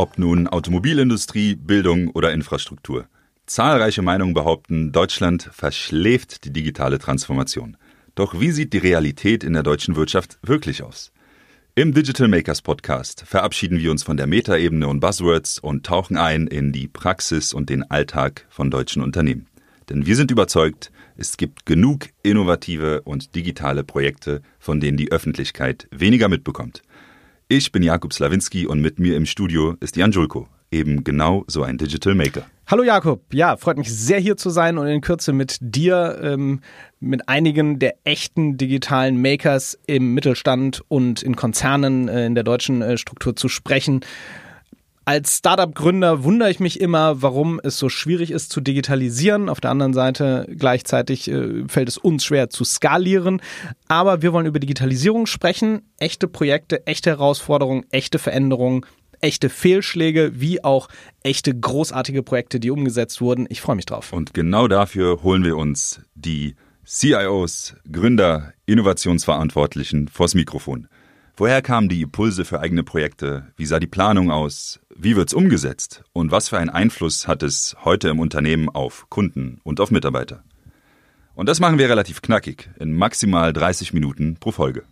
Ob nun Automobilindustrie, Bildung oder Infrastruktur. Zahlreiche Meinungen behaupten, Deutschland verschläft die digitale Transformation. Doch wie sieht die Realität in der deutschen Wirtschaft wirklich aus? Im Digital Makers Podcast verabschieden wir uns von der Metaebene und Buzzwords und tauchen ein in die Praxis und den Alltag von deutschen Unternehmen. Denn wir sind überzeugt, es gibt genug innovative und digitale Projekte, von denen die Öffentlichkeit weniger mitbekommt. Ich bin Jakub Slawinski und mit mir im Studio ist Jan Julko, eben genau so ein Digital Maker. Hallo Jakob, ja, freut mich sehr hier zu sein und in Kürze mit dir, ähm, mit einigen der echten digitalen Makers im Mittelstand und in Konzernen äh, in der deutschen äh, Struktur zu sprechen. Als Startup-Gründer wundere ich mich immer, warum es so schwierig ist zu digitalisieren. Auf der anderen Seite gleichzeitig äh, fällt es uns schwer zu skalieren. Aber wir wollen über Digitalisierung sprechen, echte Projekte, echte Herausforderungen, echte Veränderungen, echte Fehlschläge wie auch echte großartige Projekte, die umgesetzt wurden. Ich freue mich drauf. Und genau dafür holen wir uns die CIOs, Gründer, Innovationsverantwortlichen vors Mikrofon. Woher kamen die Impulse für eigene Projekte? Wie sah die Planung aus? Wie wird's umgesetzt? Und was für einen Einfluss hat es heute im Unternehmen auf Kunden und auf Mitarbeiter? Und das machen wir relativ knackig, in maximal 30 Minuten pro Folge.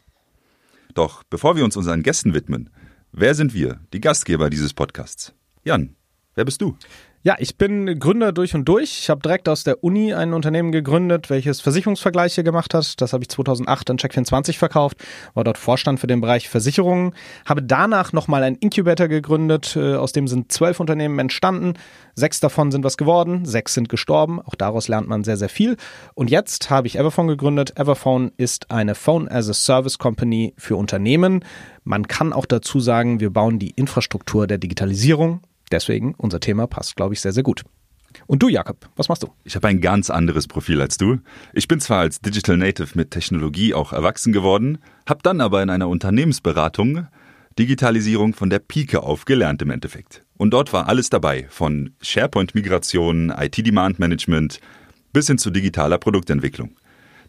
Doch bevor wir uns unseren Gästen widmen, wer sind wir, die Gastgeber dieses Podcasts? Jan, wer bist du? Ja, ich bin Gründer durch und durch. Ich habe direkt aus der Uni ein Unternehmen gegründet, welches Versicherungsvergleiche gemacht hat. Das habe ich 2008 an Check24 verkauft, war dort Vorstand für den Bereich Versicherungen. Habe danach nochmal einen Incubator gegründet, äh, aus dem sind zwölf Unternehmen entstanden. Sechs davon sind was geworden, sechs sind gestorben. Auch daraus lernt man sehr, sehr viel. Und jetzt habe ich Everphone gegründet. Everphone ist eine Phone as a Service Company für Unternehmen. Man kann auch dazu sagen, wir bauen die Infrastruktur der Digitalisierung Deswegen, unser Thema passt, glaube ich, sehr, sehr gut. Und du, Jakob, was machst du? Ich habe ein ganz anderes Profil als du. Ich bin zwar als Digital Native mit Technologie auch erwachsen geworden, habe dann aber in einer Unternehmensberatung Digitalisierung von der Pike auf gelernt im Endeffekt. Und dort war alles dabei, von SharePoint-Migration, IT-Demand-Management bis hin zu digitaler Produktentwicklung.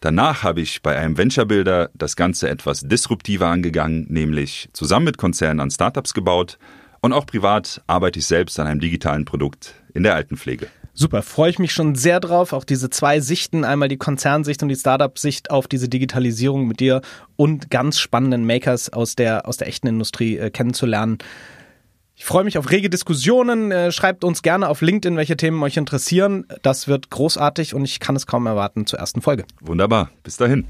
Danach habe ich bei einem Venture-Builder das Ganze etwas disruptiver angegangen, nämlich zusammen mit Konzernen an Startups gebaut und auch privat arbeite ich selbst an einem digitalen Produkt in der Altenpflege. Super, freue ich mich schon sehr drauf, auch diese zwei Sichten, einmal die Konzernsicht und die Startup-Sicht auf diese Digitalisierung mit dir und ganz spannenden Makers aus der, aus der echten Industrie äh, kennenzulernen. Ich freue mich auf rege Diskussionen. Äh, schreibt uns gerne auf LinkedIn, welche Themen euch interessieren. Das wird großartig und ich kann es kaum erwarten zur ersten Folge. Wunderbar. Bis dahin.